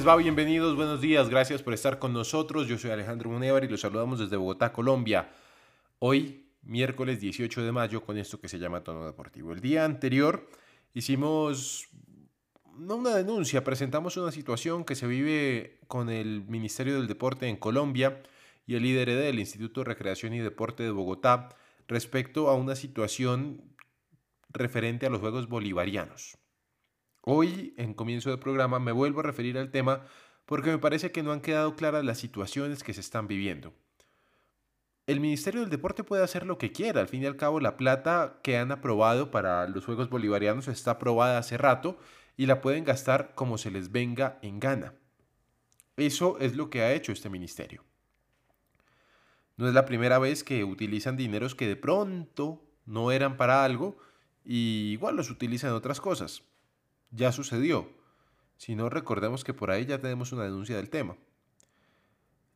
les va? Bienvenidos, buenos días, gracias por estar con nosotros. Yo soy Alejandro Munevar y los saludamos desde Bogotá, Colombia. Hoy, miércoles 18 de mayo, con esto que se llama Tono Deportivo. El día anterior hicimos no una denuncia, presentamos una situación que se vive con el Ministerio del Deporte en Colombia y el líder del Instituto de Recreación y Deporte de Bogotá respecto a una situación referente a los Juegos Bolivarianos. Hoy, en comienzo del programa, me vuelvo a referir al tema porque me parece que no han quedado claras las situaciones que se están viviendo. El Ministerio del Deporte puede hacer lo que quiera, al fin y al cabo la plata que han aprobado para los Juegos Bolivarianos está aprobada hace rato y la pueden gastar como se les venga en gana. Eso es lo que ha hecho este ministerio. No es la primera vez que utilizan dineros que de pronto no eran para algo y igual los utilizan en otras cosas. Ya sucedió. Si no, recordemos que por ahí ya tenemos una denuncia del tema.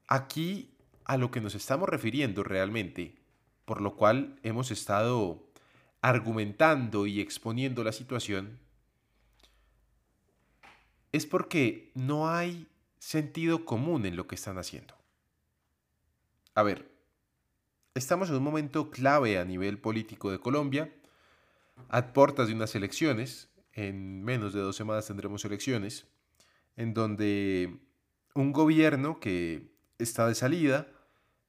Aquí a lo que nos estamos refiriendo realmente, por lo cual hemos estado argumentando y exponiendo la situación, es porque no hay sentido común en lo que están haciendo. A ver, estamos en un momento clave a nivel político de Colombia, a puertas de unas elecciones, en menos de dos semanas tendremos elecciones, en donde un gobierno que está de salida,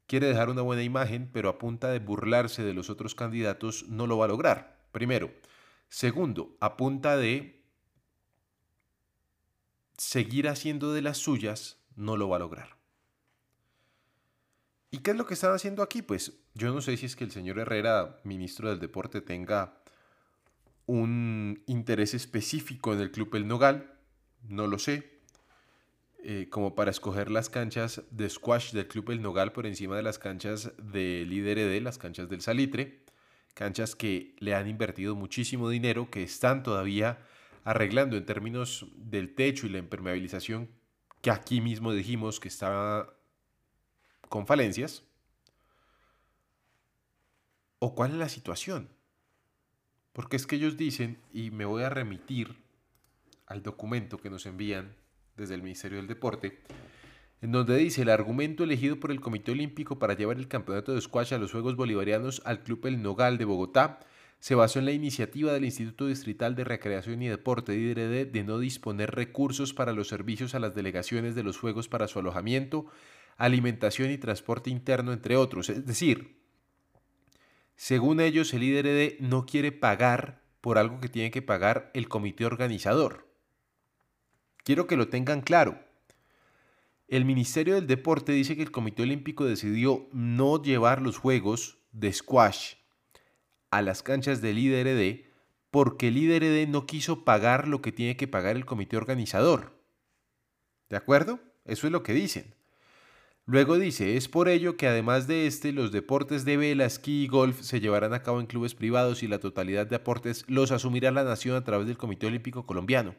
quiere dejar una buena imagen, pero a punta de burlarse de los otros candidatos no lo va a lograr. Primero. Segundo, a punta de seguir haciendo de las suyas, no lo va a lograr. ¿Y qué es lo que están haciendo aquí? Pues yo no sé si es que el señor Herrera, ministro del Deporte, tenga un interés específico en el Club El Nogal, no lo sé, eh, como para escoger las canchas de squash del Club El Nogal por encima de las canchas de Líder ED, las canchas del Salitre, canchas que le han invertido muchísimo dinero, que están todavía arreglando en términos del techo y la impermeabilización, que aquí mismo dijimos que estaba con falencias. ¿O cuál es la situación? Porque es que ellos dicen, y me voy a remitir al documento que nos envían desde el Ministerio del Deporte, en donde dice el argumento elegido por el Comité Olímpico para llevar el campeonato de squash a los Juegos Bolivarianos al Club El Nogal de Bogotá se basó en la iniciativa del Instituto Distrital de Recreación y Deporte IDRD de no disponer recursos para los servicios a las delegaciones de los Juegos para su alojamiento, alimentación y transporte interno, entre otros. Es decir, según ellos, el IDRD no quiere pagar por algo que tiene que pagar el comité organizador. Quiero que lo tengan claro. El Ministerio del Deporte dice que el Comité Olímpico decidió no llevar los Juegos de squash a las canchas del IDRD porque el IDRD no quiso pagar lo que tiene que pagar el comité organizador. ¿De acuerdo? Eso es lo que dicen. Luego dice, es por ello que además de este, los deportes de vela, esquí y golf se llevarán a cabo en clubes privados y la totalidad de aportes los asumirá la nación a través del Comité Olímpico Colombiano.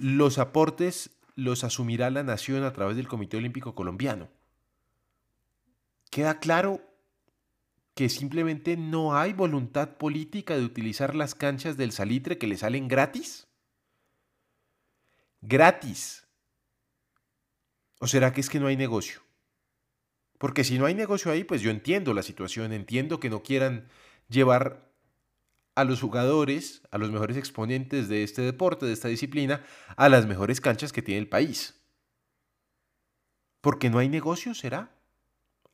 Los aportes los asumirá la nación a través del Comité Olímpico Colombiano. ¿Queda claro que simplemente no hay voluntad política de utilizar las canchas del salitre que le salen gratis? Gratis. ¿O será que es que no hay negocio? Porque si no hay negocio ahí, pues yo entiendo la situación, entiendo que no quieran llevar a los jugadores, a los mejores exponentes de este deporte, de esta disciplina, a las mejores canchas que tiene el país. ¿Porque no hay negocio, será?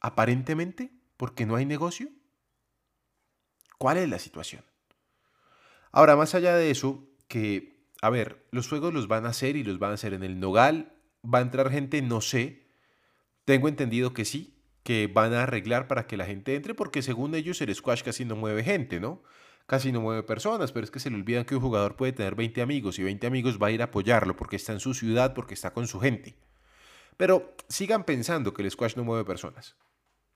Aparentemente, porque no hay negocio. ¿Cuál es la situación? Ahora, más allá de eso, que, a ver, los juegos los van a hacer y los van a hacer en el Nogal, va a entrar gente, no sé, tengo entendido que sí, que van a arreglar para que la gente entre, porque según ellos el squash casi no mueve gente, ¿no? casi no mueve personas, pero es que se le olvidan que un jugador puede tener 20 amigos y 20 amigos va a ir a apoyarlo porque está en su ciudad, porque está con su gente. Pero sigan pensando que el squash no mueve personas.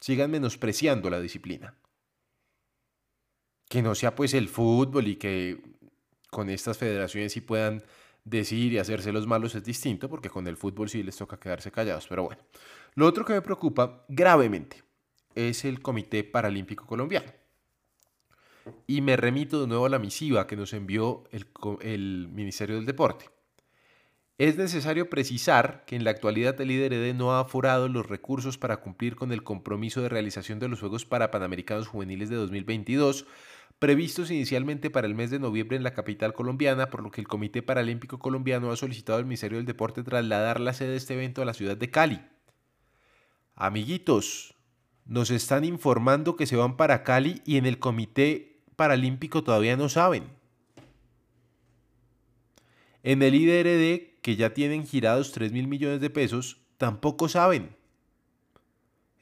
Sigan menospreciando la disciplina. Que no sea pues el fútbol y que con estas federaciones sí puedan decir y hacerse los malos es distinto, porque con el fútbol sí les toca quedarse callados, pero bueno. Lo otro que me preocupa gravemente es el Comité Paralímpico Colombiano. Y me remito de nuevo a la misiva que nos envió el, el Ministerio del Deporte. Es necesario precisar que en la actualidad el IDRD no ha aforado los recursos para cumplir con el compromiso de realización de los Juegos Parapanamericanos Juveniles de 2022, previstos inicialmente para el mes de noviembre en la capital colombiana, por lo que el Comité Paralímpico Colombiano ha solicitado al Ministerio del Deporte trasladar la sede de este evento a la ciudad de Cali. Amiguitos, nos están informando que se van para Cali y en el Comité Paralímpico todavía no saben. En el IDRD, que ya tienen girados 3 mil millones de pesos, tampoco saben.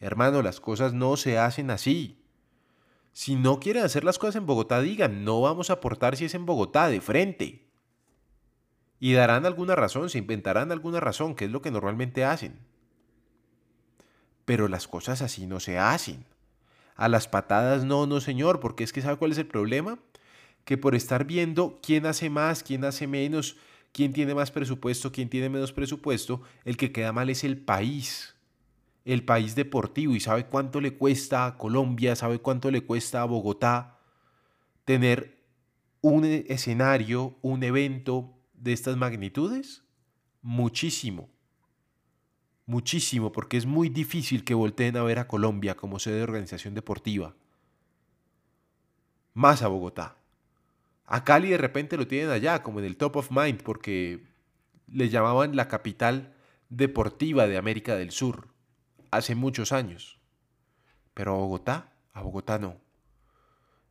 Hermano, las cosas no se hacen así. Si no quieren hacer las cosas en Bogotá, digan, no vamos a aportar si es en Bogotá, de frente. Y darán alguna razón, se inventarán alguna razón, que es lo que normalmente hacen. Pero las cosas así no se hacen. A las patadas no, no señor, porque es que ¿sabe cuál es el problema? Que por estar viendo quién hace más, quién hace menos, quién tiene más presupuesto, quién tiene menos presupuesto, el que queda mal es el país, el país deportivo. ¿Y sabe cuánto le cuesta a Colombia? ¿Sabe cuánto le cuesta a Bogotá tener un escenario, un evento de estas magnitudes? Muchísimo. Muchísimo, porque es muy difícil que volteen a ver a Colombia como sede de organización deportiva. Más a Bogotá. A Cali de repente lo tienen allá, como en el top of mind, porque le llamaban la capital deportiva de América del Sur hace muchos años. Pero a Bogotá, a Bogotá no.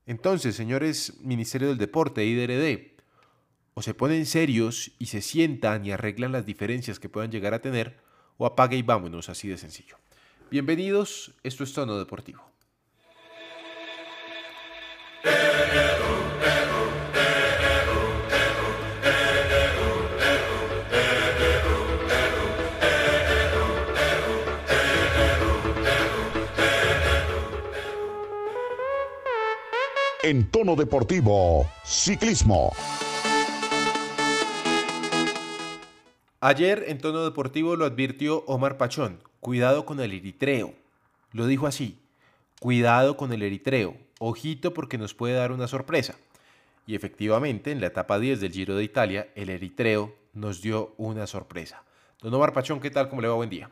Entonces, señores Ministerio del Deporte, IDRD, o se ponen serios y se sientan y arreglan las diferencias que puedan llegar a tener, o apague y vámonos, así de sencillo. Bienvenidos, esto es Tono Deportivo. En tono deportivo, ciclismo. Ayer en tono deportivo lo advirtió Omar Pachón, cuidado con el eritreo. Lo dijo así, cuidado con el eritreo, ojito porque nos puede dar una sorpresa. Y efectivamente, en la etapa 10 del Giro de Italia, el eritreo nos dio una sorpresa. Don Omar Pachón, ¿qué tal? ¿Cómo le va? Buen día.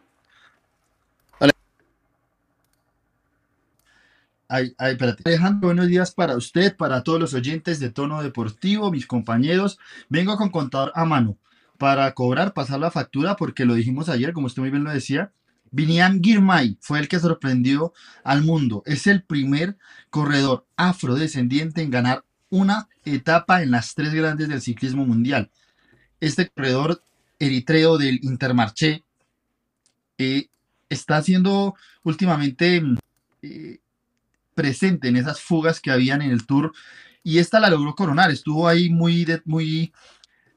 Ay, ay, espérate. Alejandro, buenos días para usted, para todos los oyentes de Tono Deportivo, mis compañeros. Vengo con contador a mano para cobrar, pasar la factura, porque lo dijimos ayer, como usted muy bien lo decía. Vinian Girmay fue el que sorprendió al mundo. Es el primer corredor afrodescendiente en ganar una etapa en las tres grandes del ciclismo mundial. Este corredor eritreo del Intermarché eh, está siendo últimamente eh, presente en esas fugas que habían en el Tour y esta la logró coronar. Estuvo ahí muy, de, muy,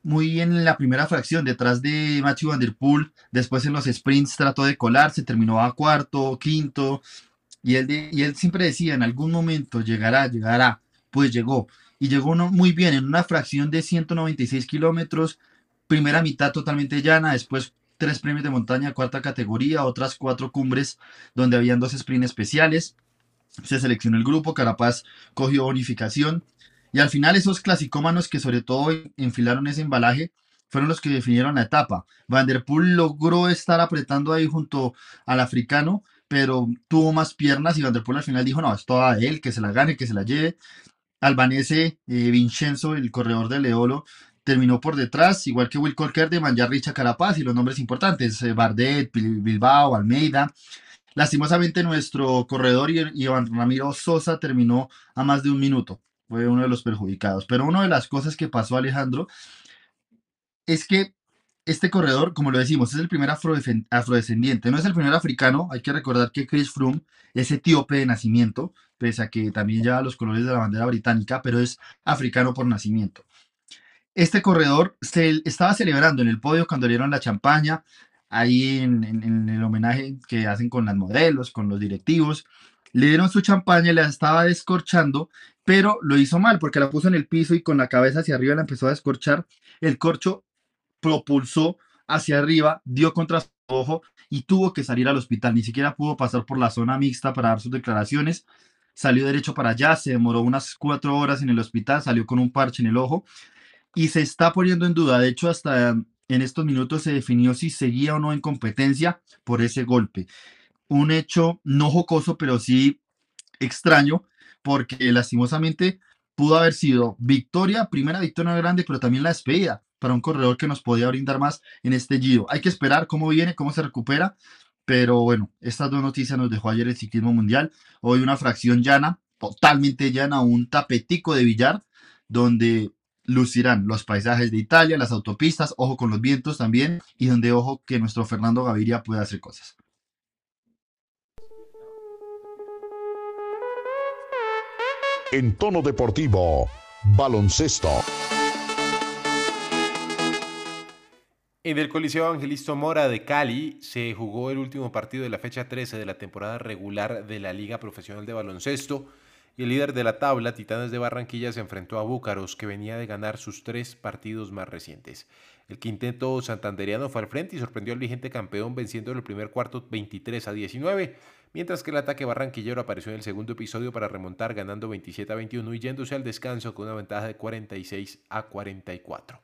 muy en la primera fracción, detrás de Matthew Van. Después en los sprints trató de colarse, terminó a cuarto, quinto. Y él, de, y él siempre decía, en algún momento llegará, llegará. Pues llegó. Y llegó muy bien, en una fracción de 196 kilómetros. Primera mitad totalmente llana, después tres premios de montaña, cuarta categoría, otras cuatro cumbres donde habían dos sprints especiales se seleccionó el grupo, Carapaz cogió bonificación y al final esos clasicómanos que sobre todo enfilaron ese embalaje fueron los que definieron la etapa. Van der Poel logró estar apretando ahí junto al africano, pero tuvo más piernas y Van der Poel al final dijo, no, es toda él, que se la gane, que se la lleve. Albanese eh, Vincenzo, el corredor de Leolo, terminó por detrás, igual que Will Colker de Manjar Richa Carapaz y los nombres importantes, eh, Bardet, Bilbao, Almeida. Lastimosamente nuestro corredor Iván Ramiro Sosa terminó a más de un minuto. Fue uno de los perjudicados. Pero una de las cosas que pasó Alejandro es que este corredor, como lo decimos, es el primer afrodescendiente. No es el primer africano. Hay que recordar que Chris Froome es etíope de nacimiento, pese a que también lleva los colores de la bandera británica, pero es africano por nacimiento. Este corredor se estaba celebrando en el podio cuando le dieron la champaña, ahí en, el homenaje que hacen con las modelos, con los directivos. Le dieron su champaña, la estaba descorchando, pero lo hizo mal porque la puso en el piso y con la cabeza hacia arriba la empezó a descorchar. El corcho propulsó hacia arriba, dio contra su ojo y tuvo que salir al hospital. Ni siquiera pudo pasar por la zona mixta para dar sus declaraciones. Salió derecho para allá, se demoró unas cuatro horas en el hospital, salió con un parche en el ojo y se está poniendo en duda. De hecho, hasta en estos minutos se definió si seguía o no en competencia por ese golpe. Un hecho no jocoso, pero sí extraño, porque lastimosamente pudo haber sido victoria, primera victoria grande, pero también la despedida para un corredor que nos podía brindar más en este Giro. Hay que esperar cómo viene, cómo se recupera, pero bueno, estas dos noticias nos dejó ayer el ciclismo mundial. Hoy una fracción llana, totalmente llana, un tapetico de billar, donde lucirán los paisajes de Italia, las autopistas, ojo con los vientos también, y donde ojo que nuestro Fernando Gaviria puede hacer cosas. En tono deportivo, baloncesto. En el Coliseo Evangelisto Mora de Cali se jugó el último partido de la fecha 13 de la temporada regular de la Liga Profesional de Baloncesto y el líder de la tabla, Titanes de Barranquilla, se enfrentó a Búcaros, que venía de ganar sus tres partidos más recientes. El quinteto santanderiano fue al frente y sorprendió al vigente campeón venciendo en el primer cuarto 23 a 19, mientras que el ataque barranquillero apareció en el segundo episodio para remontar ganando 27 a 21 y yéndose al descanso con una ventaja de 46 a 44.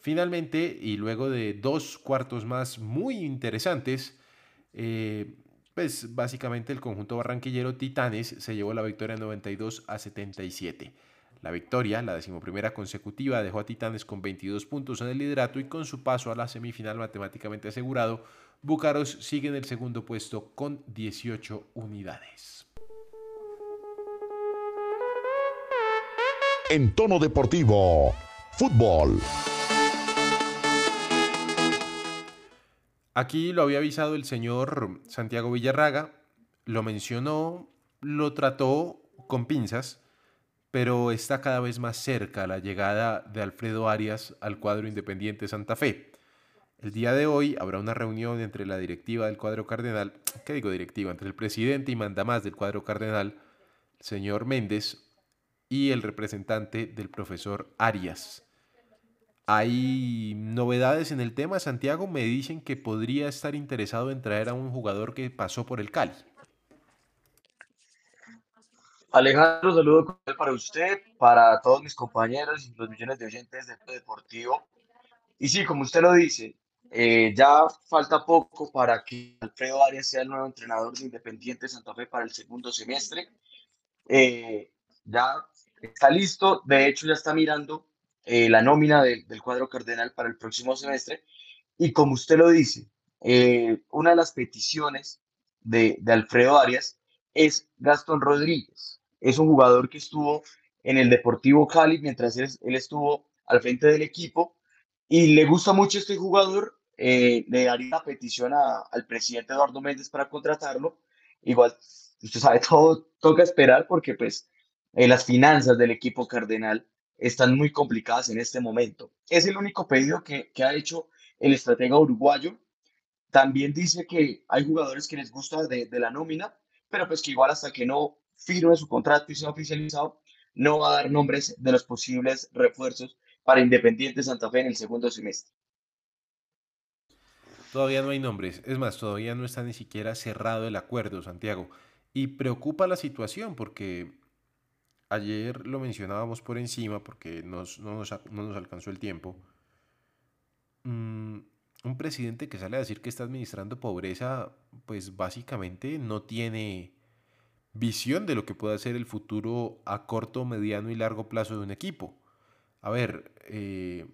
Finalmente, y luego de dos cuartos más muy interesantes, eh, pues básicamente el conjunto barranquillero Titanes se llevó la victoria 92 a 77. La victoria, la decimoprimera consecutiva, dejó a Titanes con 22 puntos en el liderato y con su paso a la semifinal matemáticamente asegurado, Búcaros sigue en el segundo puesto con 18 unidades. En tono deportivo, fútbol. Aquí lo había avisado el señor Santiago Villarraga, lo mencionó, lo trató con pinzas, pero está cada vez más cerca la llegada de Alfredo Arias al cuadro Independiente Santa Fe. El día de hoy habrá una reunión entre la directiva del cuadro cardenal, ¿qué digo directiva? Entre el presidente y mandamás del cuadro cardenal, señor Méndez, y el representante del profesor Arias. Hay novedades en el tema. Santiago me dicen que podría estar interesado en traer a un jugador que pasó por el Cali. Alejandro, saludo para usted, para todos mis compañeros y los millones de oyentes de Deportivo. Y sí, como usted lo dice, eh, ya falta poco para que Alfredo Arias sea el nuevo entrenador de Independiente Santa Fe para el segundo semestre. Eh, ya está listo, de hecho ya está mirando eh, la nómina del cuadro cardenal para el próximo semestre. Y como usted lo dice, eh, una de las peticiones de, de, Alfredo Arias es Gastón Rodríguez. Es un jugador que estuvo en el Deportivo Cali mientras él, estuvo al frente del equipo y le gusta mucho este jugador. Eh, le daría la petición al presidente Eduardo Méndez para contratarlo. Igual, usted sabe, todo toca esperar porque pues las finanzas del equipo cardenal están muy complicadas en este momento. Es el único pedido que, que ha hecho el estratega uruguayo. También dice que hay jugadores que les gusta de, de, la nómina, pero pues que igual hasta que no firme su contrato y sea oficializado, no va a dar nombres de los posibles refuerzos para Independiente Santa Fe en el segundo semestre. Todavía no hay nombres, es más, todavía no está ni siquiera cerrado el acuerdo, Santiago. Y preocupa la situación porque ayer lo mencionábamos por encima porque nos, no, nos, no, nos, alcanzó el tiempo. Mm, un presidente que sale a decir que está administrando pobreza, pues básicamente no tiene visión de lo que puede ser el futuro a corto, mediano y largo plazo de un equipo. A ver, eh,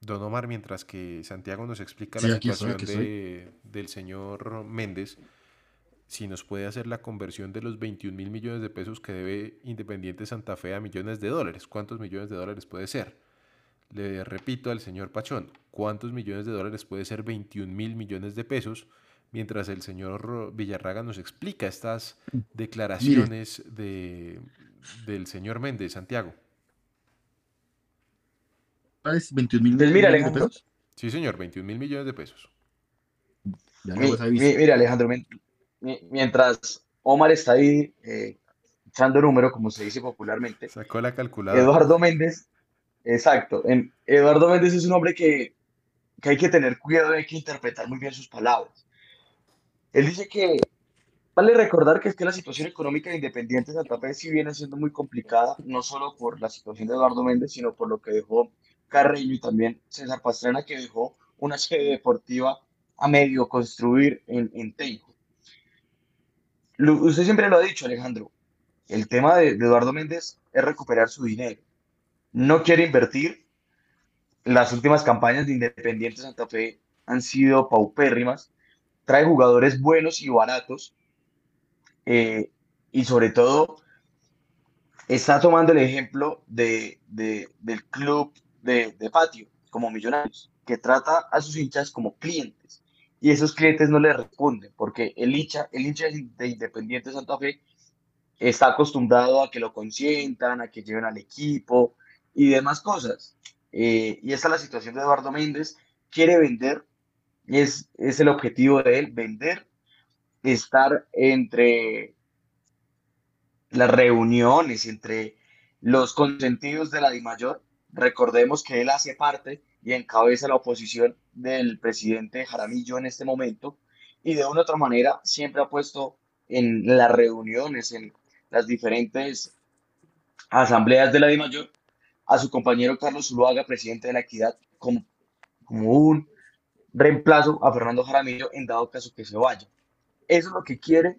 Don Omar, mientras que Santiago nos explica sí, la situación soy, de, del señor Méndez, si nos puede hacer la conversión de los 21 mil millones de pesos que debe Independiente Santa Fe a millones de dólares. ¿Cuántos millones de dólares puede ser? Le repito al señor Pachón, ¿cuántos millones de dólares puede ser 21 mil millones de pesos? Mientras el señor Villarraga nos explica estas declaraciones de, del señor Méndez, Santiago. ¿Es 21 mil Pues millones de pesos? Sí, señor, 21 mil millones de pesos. Ya mi, mi, mira, Alejandro, mientras Omar está ahí eh, echando número, como se dice popularmente. Sacó la calculadora. Eduardo Méndez, exacto. En, Eduardo Méndez es un hombre que que hay que tener cuidado y hay que interpretar muy bien sus palabras. Él dice que vale recordar que es que la situación económica de Independiente Santa Fe sí viene siendo muy complicada, no solo por la situación de Eduardo Méndez, sino por lo que dejó Carreño y también César Pastrana, que dejó una sede deportiva a medio construir en, en Teijo. Usted siempre lo ha dicho, Alejandro, el tema de, Eduardo Méndez es recuperar su dinero. No quiere invertir. Las últimas campañas de Independiente Santa Fe han sido paupérrimas. Trae jugadores buenos y baratos. eh, y sobre todo está tomando el ejemplo de- del club de, de patio, como Millonarios, que trata a sus hinchas como clientes. Y esos clientes no le responden, porque el hincha, el hincha de Independiente Santa Fe está acostumbrado a que lo consientan, a que lleven al equipo y demás cosas. Eh, y esta es la situación de Eduardo Méndez. Quiere vender, es, es el objetivo de él, vender, estar entre las reuniones, entre los consentidos de la DIMAYOR. Recordemos que él hace parte y encabeza la oposición del presidente Jaramillo en este momento y de una u otra manera siempre ha puesto en las reuniones, en las diferentes asambleas de la DIMAYOR a su compañero Carlos Zuluaga, presidente de la Equidad, como, como un reemplazo a Fernando Jaramillo en dado caso que se vaya. Eso es lo que quiere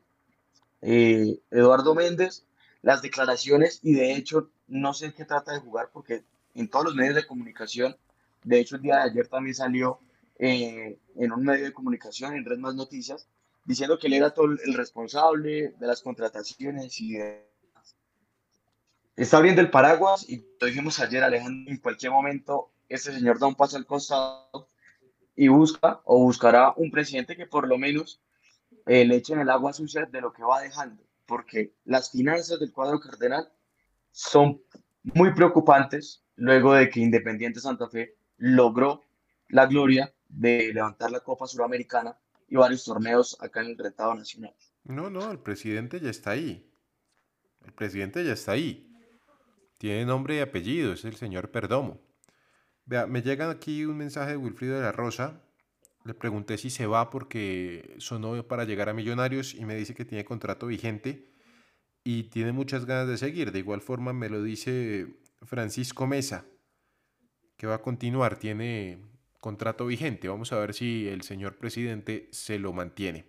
eh, Eduardo Méndez, las declaraciones y de hecho no sé qué trata de jugar porque en todos los medios de comunicación, de hecho el día de ayer también salió eh, en un medio de comunicación, en Red Más Noticias, diciendo que él era todo el responsable de las contrataciones y de... Está abriendo el paraguas y lo dijimos ayer, Alejandro, en cualquier momento este señor da un paso al costado y busca o buscará un presidente que por lo menos eh, le echen el agua sucia de lo que va dejando, porque las finanzas del cuadro cardenal son muy preocupantes luego de que Independiente Santa Fe logró la gloria de levantar la Copa Suramericana y varios torneos acá en el Retado Nacional. No, no, el presidente ya está ahí. El presidente ya está ahí. Tiene nombre y apellido, es el señor Perdomo. Vea, me llega aquí un mensaje de Wilfrido de la Rosa. Le pregunté si se va porque sonó para llegar a Millonarios y me dice que tiene contrato vigente y tiene muchas ganas de seguir. De igual forma me lo dice Francisco Mesa, que va a continuar, tiene contrato vigente. Vamos a ver si el señor presidente se lo mantiene.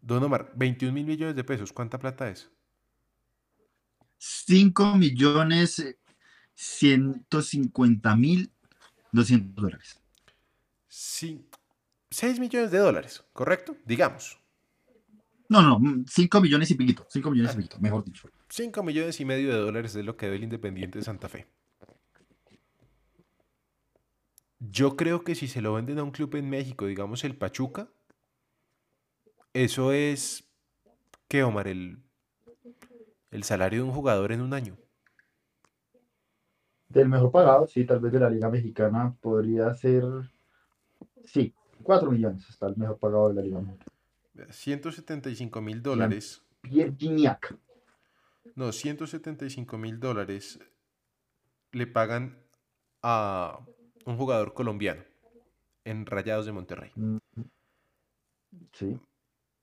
Don Omar, 21 mil millones de pesos, ¿cuánta plata es? 5 millones eh, 150 mil 200 dólares. Sí, 6 millones de dólares, ¿correcto? Digamos. No, no, 5 millones y piquito. 5 millones y piquito, mejor dicho. 5 millones y medio de dólares es lo que debe el Independiente de Santa Fe. Yo creo que si se lo venden a un club en México, digamos el Pachuca, eso es, ¿qué, Omar? El, el salario de un jugador en un año. Del mejor pagado, sí, tal vez de la Liga Mexicana podría ser. Sí, 4 millones está el mejor pagado de la Liga Mexicana. 175 mil dólares. Pierre Gignac. No, 175 mil dólares le pagan a un jugador colombiano en Rayados de Monterrey. Mm, Sí.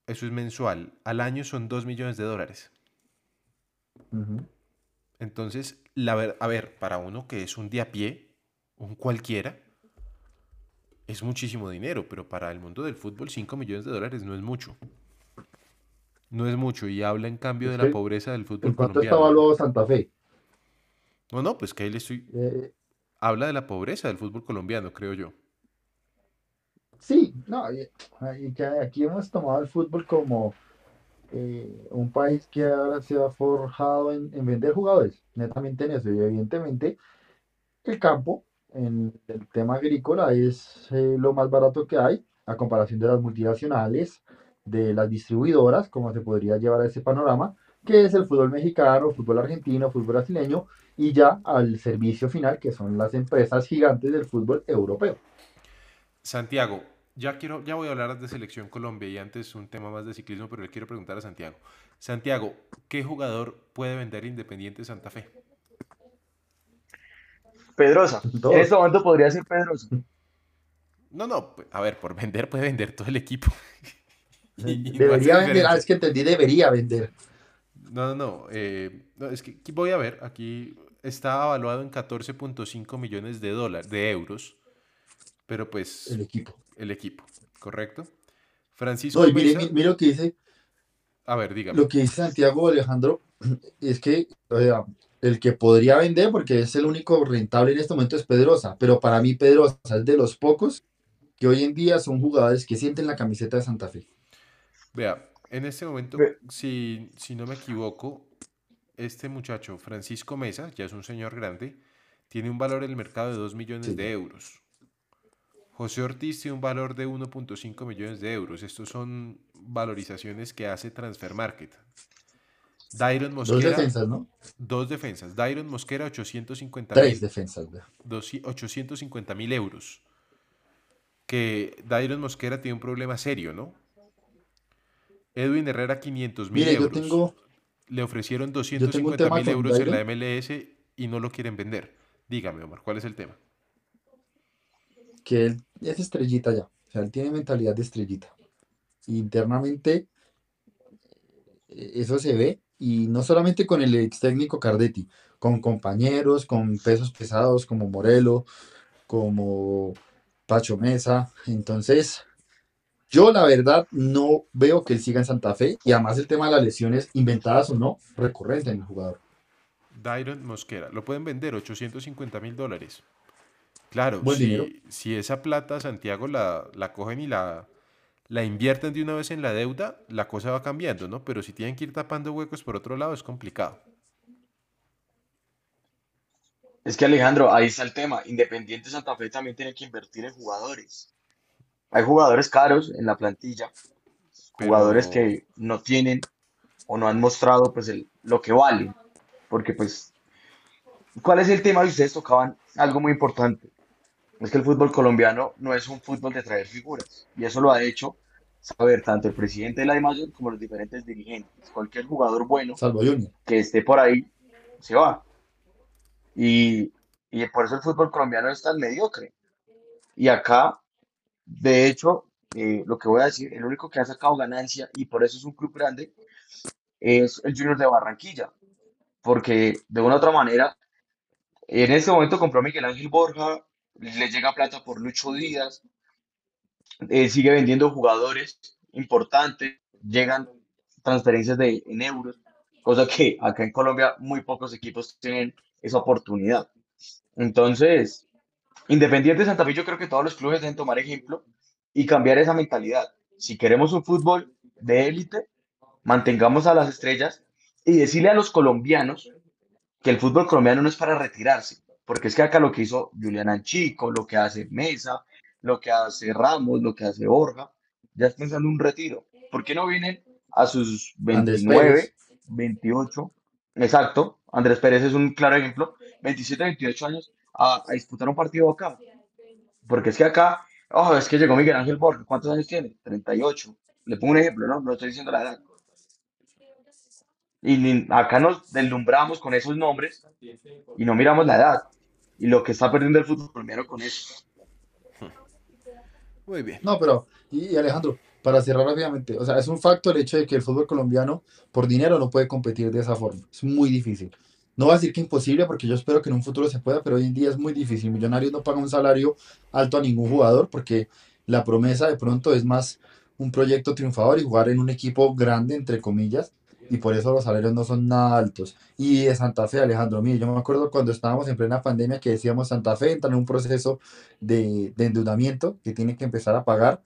Eso es mensual. Al año son 2 millones de dólares. Entonces, la ver- a ver, para uno que es un de a pie, un cualquiera, es muchísimo dinero, pero para el mundo del fútbol 5 millones de dólares no es mucho. No es mucho y habla en cambio de la pobreza del fútbol ¿En cuánto está evaluado Santa Fe? No, no, pues que ahí le estoy... Eh, Habla de la pobreza del fútbol colombiano, creo yo. sí, no, y- aquí hemos tomado el fútbol como eh, un país que ahora se ha forjado en, en vender jugadores, netamente en eso, y evidentemente el campo en el tema agrícola es eh, lo más barato que hay a comparación de las multinacionales, de las distribuidoras, como se podría llevar a ese panorama, que es el fútbol mexicano, fútbol argentino, fútbol brasileño, y ya al servicio final, que son las empresas gigantes del fútbol europeo. Santiago, ya quiero, ya voy a hablar de Selección Colombia y antes un tema más de ciclismo, pero le quiero preguntar a Santiago. Santiago, ¿qué jugador puede vender Independiente Santa Fe? Pedrosa, en Dos. este momento podría ser Pedrosa. No, no, pues, a ver, por vender puede vender todo el equipo. Debería vender, ah, es que entendí, debería vender. No, no, no. eh, no, es que voy a ver. Aquí está evaluado en 14.5 millones de dólares, de euros. Pero pues El equipo. el equipo, ¿correcto? Francisco No, y mire, Mesa- mire lo que dice, A ver, dígame. lo que dice Santiago Alejandro, es que o sea, el que podría vender, porque es el único rentable en este momento, es Pedrosa. Pero para mí Pedrosa es de los pocos que hoy en día son jugadores que sienten la camiseta de Santa Fe. Vea, en este momento, si, si no me equivoco, este muchacho, Francisco Mesa, ya es un señor grande, tiene un valor en el mercado de 2 millones Sí. de euros. José Ortiz tiene un valor de 1.5 millones de euros. Estos son valorizaciones que hace Transfer Market. Dairon Dos Mosquera, defensas, ¿no? dos defensas. Dairon Mosquera, 850 Tres mil. defensas. vea. 850 mil euros. Que Dairon Mosquera tiene un problema serio, ¿no? Edwin Herrera, 500 mil yo euros. tengo, Le ofrecieron tengo un 250 tema mil euros en la. MLS y no lo quieren vender. Dígame, Omar, ¿cuál es el tema? que él es estrellita ya. O sea, él tiene mentalidad de estrellita. Internamente, eh, eso se ve. Y no solamente con el ex técnico Cardetti, con compañeros, con pesos pesados como Morelo, como Pacho Mesa. Entonces, yo la verdad no veo que él siga en Santa Fe. Y además el tema de las lesiones, inventadas o no, recurrente en el jugador. Dairon Mosquera. Lo pueden vender 850 mil dólares. Claro, Buen si, dinero. si esa plata Santiago la, la cogen y la, la invierten de una vez en la deuda, la cosa va cambiando, ¿no? Pero si tienen que ir tapando huecos por otro lado, es complicado. Es que Alejandro, ahí está el tema. Independiente Santa Fe también tiene que invertir en jugadores. Hay jugadores caros en la plantilla, jugadores Pero- que no tienen o no han mostrado pues el- lo que valen. Porque pues, ¿cuál es el tema? Y ustedes tocaban algo muy importante. Es que el fútbol colombiano no es un fútbol de traer figuras. Y eso lo ha hecho saber tanto el presidente de la DIMAYOR como los diferentes dirigentes. Cualquier jugador bueno Salvo que esté por ahí se va. Y, y por eso el fútbol colombiano es tan mediocre. Y acá, de hecho, eh, lo que voy a decir, el único que ha sacado ganancia y por eso es un club grande es el Junior de Barranquilla. Porque de una u otra manera, en este momento compró a Miguel Ángel Borja, le llega plata por Lucho Díaz, eh, sigue vendiendo jugadores importantes, llegan transferencias de, en euros, cosa que acá en Colombia muy pocos equipos tienen esa oportunidad. Entonces, Independiente de Santa Fe, yo creo que todos los clubes deben tomar ejemplo y cambiar esa mentalidad. Si queremos un fútbol de élite, mantengamos a las estrellas y decirle a los colombianos que el fútbol colombiano no es para retirarse, porque es que acá lo que hizo Julián Anchico, lo que hace Mesa, lo que hace Ramos, lo que hace Borja, ya es pensando en un retiro. ¿Por qué no vienen a sus Andrés 29, Pérez. 28? Exacto, Andrés Pérez es un claro ejemplo, 27, 28 años a, a disputar un partido acá. Porque es que acá, oh, es que llegó Miguel Ángel Borja, ¿cuántos años tiene? 38. Le pongo un ejemplo, ¿no? No estoy diciendo la edad. Y ni- acá nos deslumbramos con esos nombres y no miramos la edad. Y lo que está perdiendo el fútbol colombiano con eso. Muy bien. No, pero, y, y Alejandro, para cerrar rápidamente, o sea, es un facto el hecho de que el fútbol colombiano por dinero no puede competir de esa forma. Es muy difícil. No voy a decir que imposible, porque yo espero que en un futuro se pueda, pero hoy en día es muy difícil. Millonarios no paga un salario alto a ningún jugador, porque la promesa de pronto es más un proyecto triunfador y jugar en un equipo grande, entre comillas, y por eso los salarios no son nada altos. Y de Santa Fe, Alejandro, mire, yo me acuerdo cuando estábamos en plena pandemia que decíamos Santa Fe entra en un proceso de, de endeudamiento que tiene que empezar a pagar.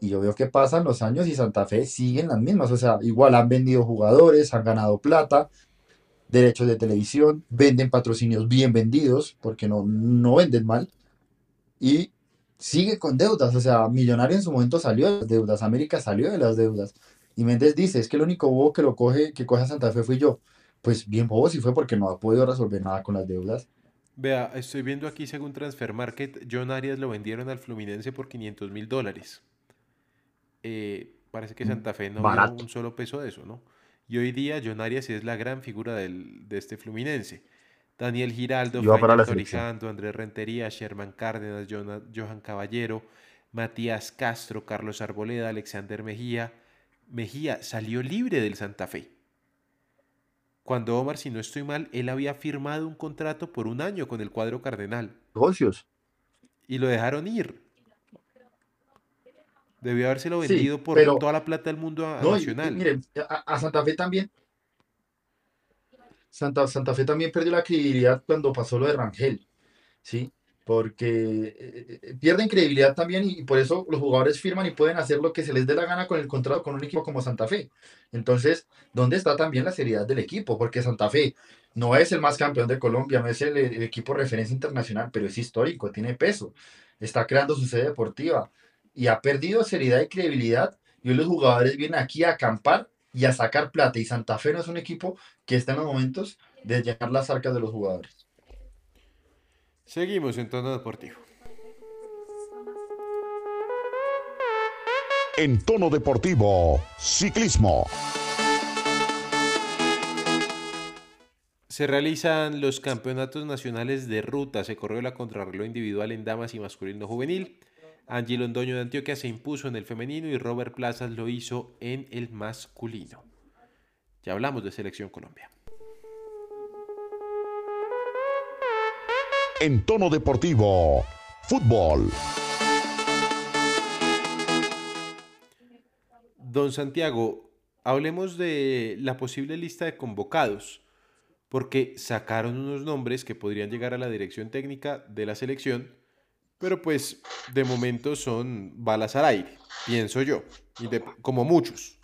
Y yo veo que pasan los años y Santa Fe siguen las mismas. O sea, igual han vendido jugadores, han ganado plata, derechos de televisión, venden patrocinios bien vendidos, porque no, no venden mal. Y sigue con deudas. O sea, Millonario en su momento salió de las deudas, América salió de las deudas. Y Méndez dice, es que el único bobo que lo coge, que coge a Santa Fe fui yo. Pues bien bobo sí fue porque no ha podido resolver nada con las deudas. Vea, estoy viendo aquí según Transfer Market, John Arias lo vendieron al Fluminense por 500 mil dólares. Eh, parece que Santa Fe no dio Barato. un solo peso de eso, ¿no? Y hoy día John Arias es la gran figura del- de este Fluminense. Daniel Giraldo. Torijano, Andrés Rentería, Sherman Cárdenas, Johan Caballero, Matías Castro, Carlos Arboleda, Alexander Mejía. Mejía salió libre del Santa Fe. Cuando Omar, si no estoy mal, él había firmado un contrato por un año con el cuadro cardenal Negocios. y lo dejaron ir. Debió habérselo Sí, vendido por pero- toda la plata del mundo a, a No, y- y Nacional. miren, a, a Santa Fe también. Santa, Santa Fe también perdió la credibilidad cuando pasó lo de Rangel, ¿sí? Porque eh, eh, pierden credibilidad también y, por eso los jugadores firman y pueden hacer lo que se les dé la gana con el contrato con un equipo como Santa Fe. Entonces, ¿dónde está también la seriedad del equipo? Porque Santa Fe no es el más campeón de Colombia, no es el, el equipo referencia internacional, pero es histórico, tiene peso, está creando su sede deportiva y ha perdido seriedad y credibilidad y hoy los jugadores vienen aquí a acampar y a sacar plata. Y Santa Fe no es un equipo que está en los momentos de llenar las arcas de los jugadores. Seguimos en tono deportivo. En tono deportivo, ciclismo. Se realizan los campeonatos nacionales de ruta. Se corrió la contrarreloj individual en damas y masculino juvenil. Angie Londoño de Antioquia se impuso en el femenino y Robert Plazas lo hizo en el masculino. Ya hablamos de Selección Colombia. En tono deportivo, fútbol. Don Santiago, hablemos de la posible lista de convocados, porque sacaron unos nombres que podrían llegar a la dirección técnica de la selección, pero pues de momento son balas al aire, pienso yo, y de- como muchos,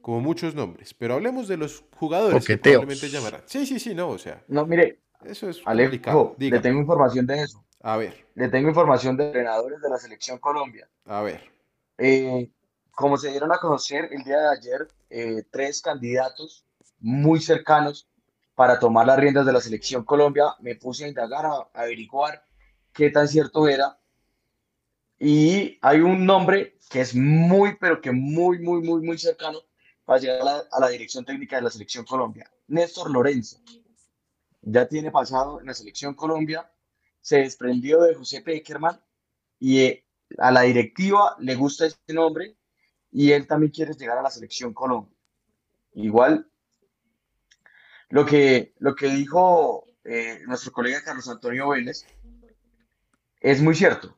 como muchos nombres. Pero hablemos de los jugadores que Coqueteos. probablemente llamarán. Sí, sí, sí, no, o sea, No, mire, eso es complicado. Alejo, le tengo información de eso. A ver, Le tengo información de entrenadores de la selección Colombia. a ver. Eh, como se dieron a conocer el día de ayer, eh, tres candidatos muy cercanos para tomar las riendas de la selección Colombia, me puse a indagar, a, a averiguar qué tan cierto era. Y hay un nombre que es muy, pero que muy, muy, muy, muy cercano para llegar a la, dirección técnica de la selección Colombia. Néstor Lorenzo. Ya tiene pasado en la selección Colombia, se desprendió de José Peckerman y eh, a la directiva le gusta este nombre y él también quiere llegar a la selección Colombia. Igual, lo que, lo que dijo eh, nuestro colega Carlos Antonio Vélez es muy cierto.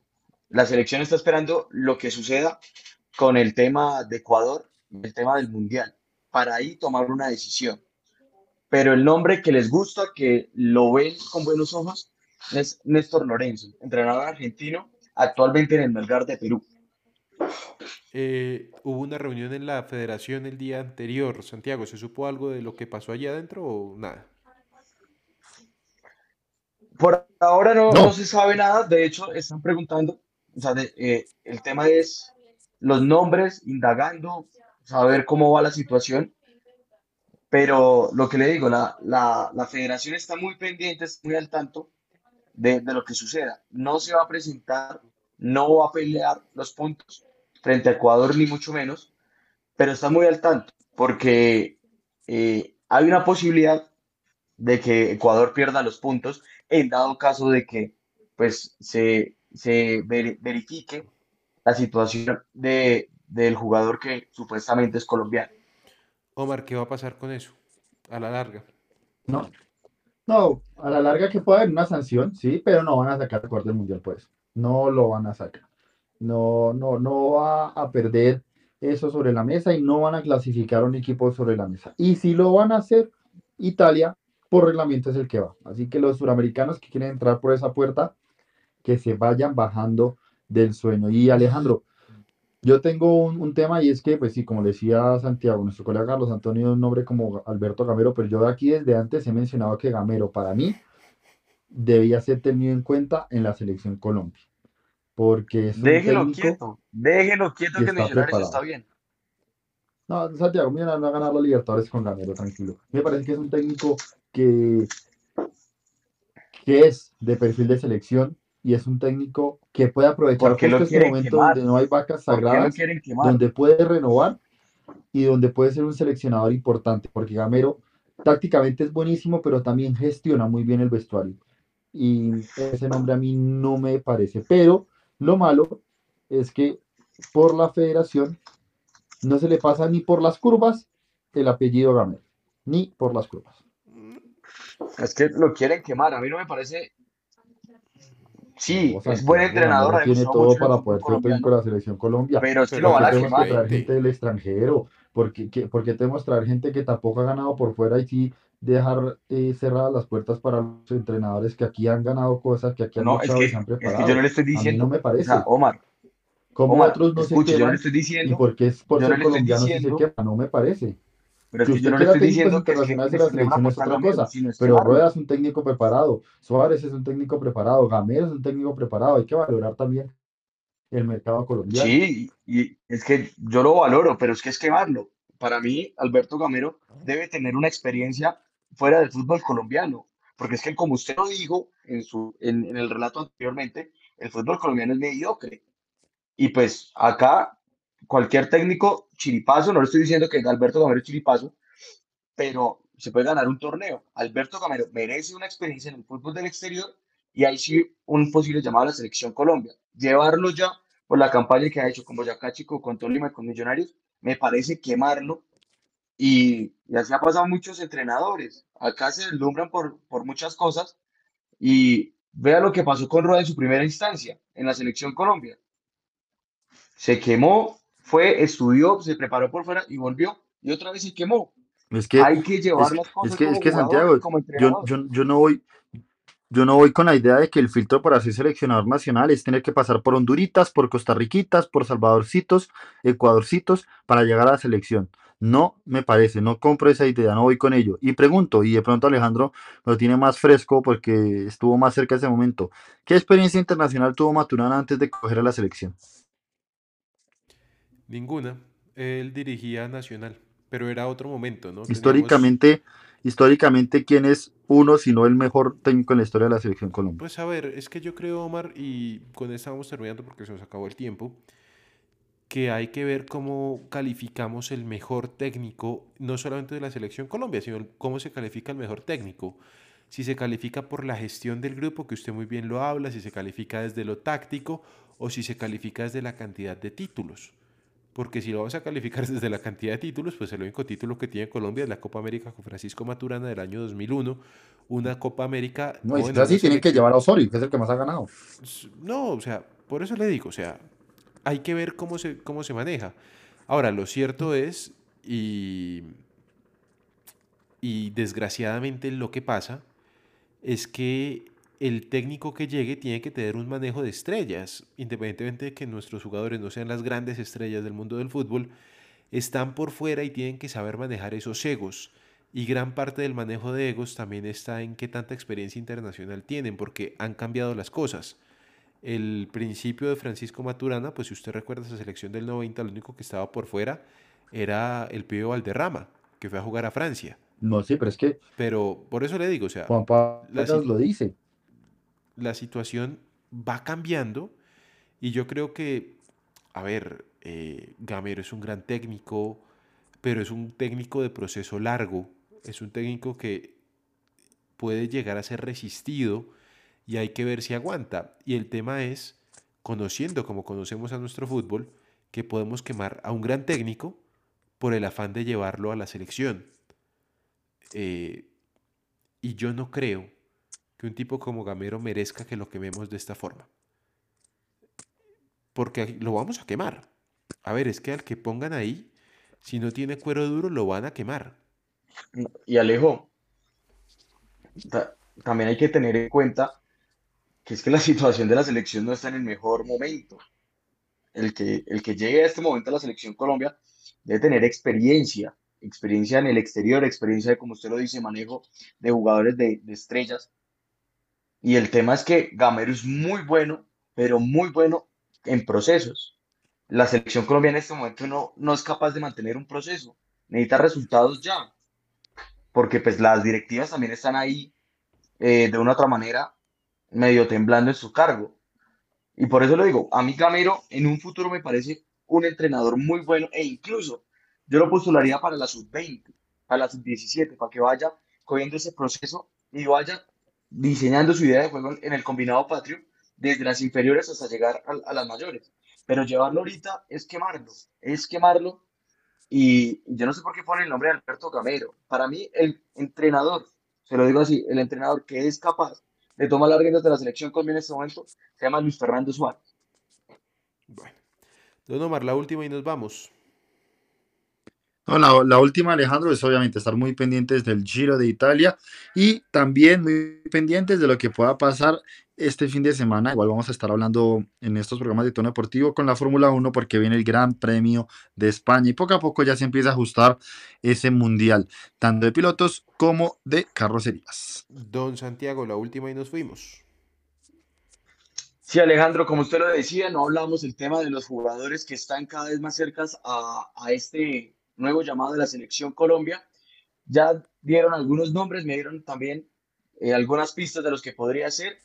La selección está esperando lo que suceda con el tema de Ecuador, el tema del Mundial, para ahí tomar una decisión. Pero el nombre que les gusta, que lo ven con buenos ojos, es Néstor Lorenzo, entrenador argentino, actualmente en el Melgar de Perú. Eh, hubo una reunión en la federación el día anterior, Santiago. ¿Se supo algo de lo que pasó allá adentro o nada? Por ahora no, No. no se sabe nada, de hecho están preguntando, o sea, de- eh, el tema es los nombres, indagando, saber cómo va la situación, pero lo que le digo, la, la, la federación está muy pendiente, está muy al tanto de, de lo que suceda. No se va a presentar, no va a pelear los puntos frente a Ecuador, ni mucho menos, pero está muy al tanto, porque eh, hay una posibilidad de que Ecuador pierda los puntos en dado caso de que pues se, se veri- verifique la situación de, del jugador que supuestamente es colombiano. Omar, ¿qué va a pasar con eso? A la larga. No, no, a la larga que pueda haber una sanción, sí, pero no van a sacar el cuarto del mundial, pues. No lo van a sacar. No, no, no va a perder eso sobre la mesa y no van a clasificar a un equipo sobre la mesa. Y si lo van a hacer, Italia, por reglamento es el que va. Así que los suramericanos que quieren entrar por esa puerta, que se vayan bajando del sueño. Y Alejandro, yo tengo un, un tema y es que, pues sí, como le decía Santiago, nuestro colega Carlos Antonio, un nombre como Alberto Gamero, pero yo de aquí desde antes he mencionado que Gamero para mí debía ser tenido en cuenta en la selección Colombia. Porque es un Déjelo quieto, déjelo quieto que que está Millonarios bien. No, Santiago, mira, no va a ganar la Libertadores con Gamero, tranquilo. Me parece que es un técnico que, que es de perfil de selección y es un técnico que puede aprovechar ¿Por qué lo justo este momento quemar? donde no hay vacas ¿Por qué lo sagradas donde puede renovar y donde puede ser un seleccionador importante, porque Gamero tácticamente es buenísimo, pero también gestiona muy bien el vestuario. Y ese nombre a mí no me parece. Pero lo malo es que por la federación no se le pasa ni por las curvas el apellido Gamero, ni por las curvas. Es que lo quieren quemar. A mí no me parece. Sí, O sea, es buen entrenador, tiene todo para poder ser técnico colombiano, de la selección Colombia. pero que Pero lo ¿Por van a tenemos que quemar. traer gente del extranjero? ¿Por qué, qué- por qué tenemos que traer gente que tampoco ha ganado por fuera y sí dejar eh, cerradas las puertas para los entrenadores que aquí han ganado cosas, que aquí han No, es luchado que, y se han es que yo preparado? no le estoy A mí no diciendo. me O parece. sea, Omar, ¿Cómo Omar, otros no se escuche, yo no le queman estoy y diciendo, por qué es por yo no ser le estoy colombianos y se diciendo, quema? No me parece. Pero es Que que yo usted no le estoy diciendo que internacionales de la selección es otra cosa, pero. Rueda es un técnico preparado, Suárez es un técnico preparado, Gamero es un técnico preparado. Hay que valorar también el mercado colombiano. Sí, y es que yo lo valoro, pero es que es quemarlo. Para mí, Alberto Gamero debe tener una experiencia fuera del fútbol colombiano, porque es que como usted lo dijo en su, en, en el relato anteriormente, el fútbol colombiano es mediocre. Y pues acá cualquier técnico chiripazo, no le estoy diciendo que Alberto Gamero es chiripazo, pero se puede ganar un torneo. Alberto Gamero merece una experiencia en el fútbol del exterior y ahí sí un posible llamado a la selección Colombia. Llevarlo ya por la campaña que ha hecho con Boyacá Chico, con Tolima y con Millonarios, me parece quemarlo y, y así ha pasado muchos entrenadores. Acá se deslumbran por, por muchas cosas y vea lo que pasó con Rueda en su primera instancia en la selección Colombia. Se quemó, fue, estudió, se preparó por fuera y volvió y otra vez se quemó. Es que, Hay que es, llevar las es cosas que, como es que Santiago, como yo, yo, yo no voy, yo no voy con la idea de que el filtro para ser seleccionador nacional es tener que pasar por Honduritas, por Costarriquitas, por Salvadorcitos, Ecuadorcitos para llegar a la selección. No me parece, no compro esa idea, no voy con ello. Y pregunto, y de pronto Alejandro lo tiene más fresco porque estuvo más cerca de ese momento. ¿Qué experiencia internacional tuvo Maturana antes de coger a la selección? Ninguna. Él dirigía Nacional, pero era otro momento, ¿no? Teníamos, Históricamente, históricamente, ¿quién es uno, si no el mejor técnico en la historia de la selección Colombia? pues a ver, es que yo creo, Omar, y con esto vamos terminando porque se nos acabó el tiempo, que hay que ver cómo calificamos el mejor técnico, no solamente de la selección Colombia, sino cómo se califica el mejor técnico. Si se califica por la gestión del grupo, que usted muy bien lo habla, si se califica desde lo táctico o si se califica desde la cantidad de títulos. Porque si lo vamos a calificar desde la cantidad de títulos, pues el único título que tiene Colombia es la Copa América con Francisco Maturana del año 2001. Una Copa América, No, bueno, es así, tienen que llevar a Osorio, que es el que más ha ganado. No, o sea, por eso le digo, o sea, hay que ver cómo se, cómo se maneja. Ahora, lo cierto es, y, y desgraciadamente lo que pasa, es que el técnico que llegue tiene que tener un manejo de estrellas, independientemente de que nuestros jugadores no sean las grandes estrellas del mundo del fútbol, están por fuera y tienen que saber manejar esos egos. Y gran parte del manejo de egos también está en qué tanta experiencia internacional tienen, porque han cambiado las cosas. El principio de Francisco Maturana, pues si usted recuerda esa selección del 90, lo único que estaba por fuera era el pibe Valderrama, que fue a jugar a Francia. No, sí, pero es que Pero por eso le digo, o sea, Juan Pablo la, lo dice. La situación va cambiando y yo creo que, a ver, eh, Gamero es un gran técnico, pero es un técnico de proceso largo, es un técnico que puede llegar a ser resistido y hay que ver si aguanta. Y el tema es, conociendo como conocemos a nuestro fútbol, que podemos quemar a un gran técnico por el afán de llevarlo a la selección. Eh, y yo no creo un tipo como Gamero merezca que lo quememos de esta forma. Porque lo vamos a quemar. A ver, es que al que pongan ahí, si no tiene cuero duro, lo van a quemar. Y Alejo, ta- también hay que tener en cuenta que es que la situación de la selección no está en el mejor momento. El que, el que llegue a este momento a la selección Colombia debe tener experiencia, experiencia en el exterior, experiencia de, como usted lo dice, manejo de jugadores de estrellas. Y el tema es que Gamero es muy bueno, pero muy bueno en procesos. La selección colombiana en este momento no, no es capaz de mantener un proceso. Necesita resultados ya porque pues las directivas también están ahí eh, de una u otra manera medio temblando en su cargo. Y por eso lo digo, a mí Gamero en un futuro me parece un entrenador muy bueno e incluso yo lo postularía para la sub-20, para la sub-17, para que vaya cogiendo ese proceso y vaya diseñando su idea de juego en el combinado patrio desde las inferiores hasta llegar a, las mayores. pero llevarlo ahorita es quemarlo, es quemarlo. Y yo no sé por qué pone el nombre de Alberto Gamero. Para mí, el entrenador, se lo digo así, el entrenador que es capaz de tomar las riendas de la selección Colombia en este momento, se llama Luis Fernando Suárez. Bueno. Don Omar, la última y nos vamos. No, la, la última, Alejandro, es obviamente estar muy pendientes del Giro de Italia y también muy pendientes de lo que pueda pasar este fin de semana. Igual vamos a estar hablando en estos programas de tono deportivo con la Fórmula 1 porque viene el Gran Premio de España y poco a poco ya se empieza a ajustar ese mundial, tanto de pilotos como de carrocerías. Don Santiago, la última y nos fuimos. Sí, Alejandro, como usted lo decía, no hablamos del tema de los jugadores que están cada vez más cercas a, a este nuevo llamado de la selección Colombia. Ya dieron algunos nombres, me dieron también eh, algunas pistas de los que podría ser.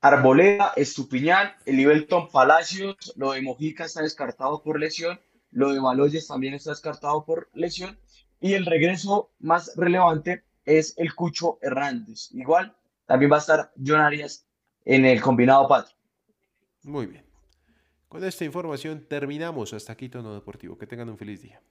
Arboleda, Estupiñán, Elibelton Palacios, lo de Mojica está descartado por lesión, lo de Baloyes también está descartado por lesión, y el regreso más relevante es el Cucho Hernández. Igual, también va a estar John Arias en el combinado patrio. Muy bien. Con esta información terminamos hasta aquí Tono Deportivo. Que tengan un feliz día.